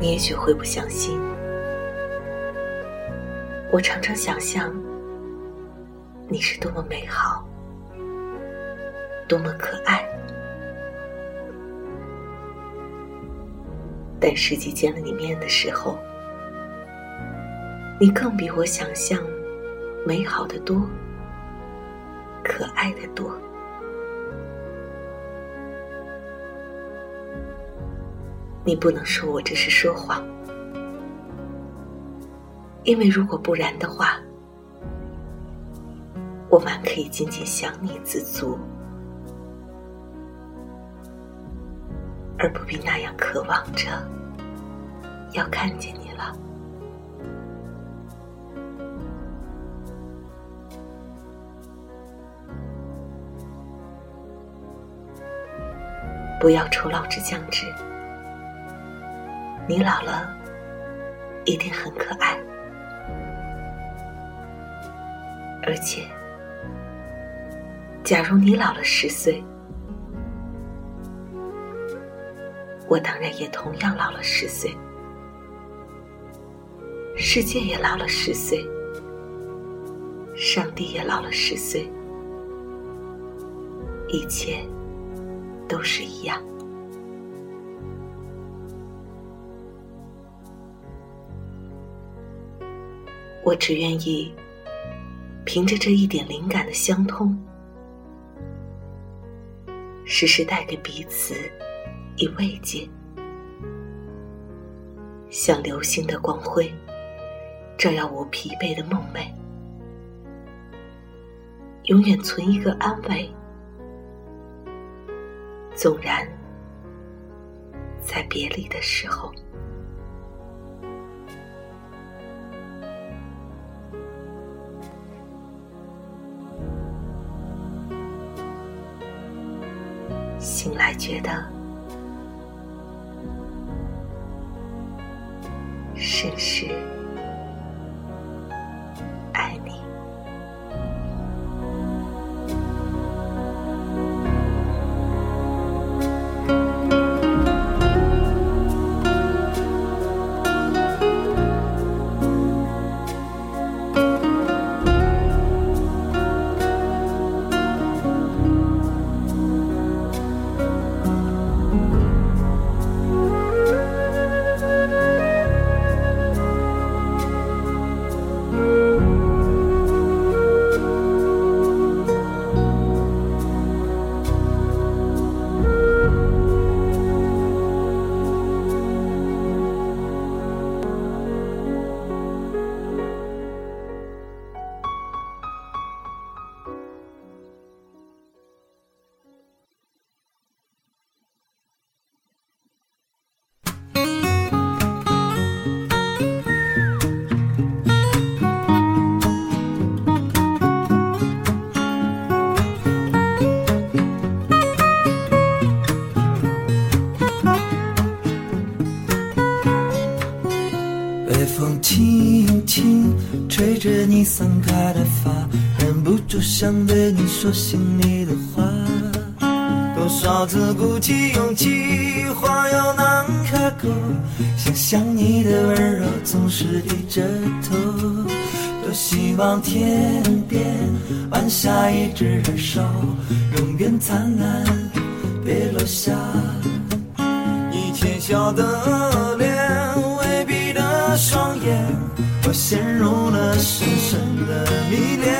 你也许会不相信。我常常想象，你是多么美好，多么可爱。但实际见了你面的时候，你更比我想象美好的多，可爱的多。你不能说我这是说谎，因为如果不然的话，我满可以仅仅想你自足，而不必那样渴望着要看见你了。不要愁老之将至。你老了，一定很可爱，而且，假如你老了十岁，我当然也同样老了十岁，世界也老了十岁，上帝也老了十岁，一切都是一样。我只愿意凭着这一点灵感的相通，时时带给彼此以慰藉，像流星的光辉，照耀我疲惫的梦寐，永远存一个安慰，纵然在别离的时候。醒来，觉得甚是。忍不住想对你说心里的话。多少次鼓起勇气，话又难开口。想想你的温柔，总是低着头。多希望天边晚霞一直燃烧，永远灿烂，别落下。你浅笑的脸，微闭的双眼。我陷入了深深的迷恋，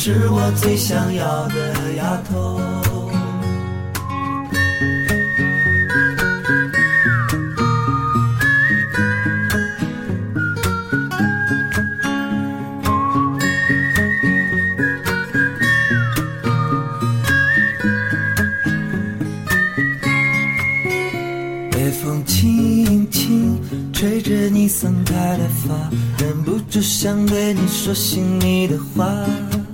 是我最想要的丫头。微风轻轻吹着你散开的发忍不住想对你说心里的话。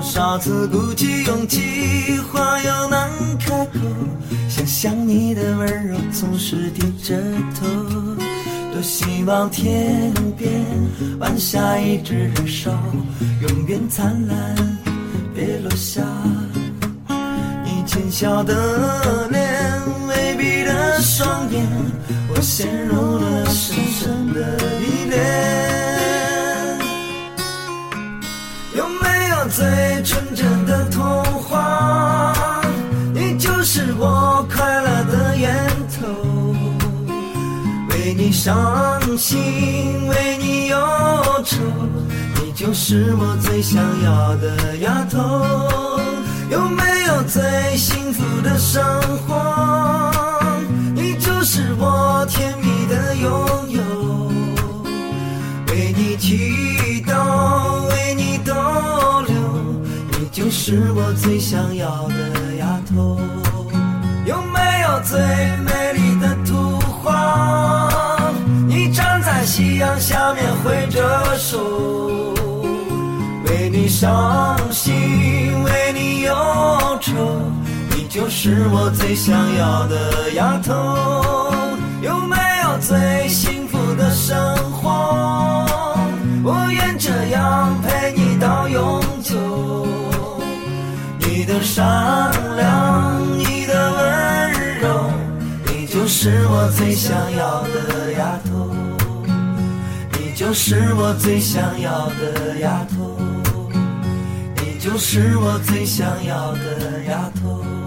多少次鼓起勇气，话又难开口。想想你的温柔，总是低着头。多希望天边晚霞一直燃烧，永远灿烂，别落下。你浅笑的脸，微闭的双眼，我陷入了深深的依恋。有没有最你伤心，为你忧愁，你就是我最想要的丫头。有没有最幸福的生活？你就是我甜蜜的拥有。为你祈祷，为你逗留，你就是我最想要的丫头。有没有最美夕阳下面挥着手，为你伤心，为你忧愁，你就是我最想要的丫头。有没有最幸福的生活？我愿这样陪你到永久。你的善良，你的温柔，你就是我最想要的。就是我最想要的丫头。你就是我最想要的丫头。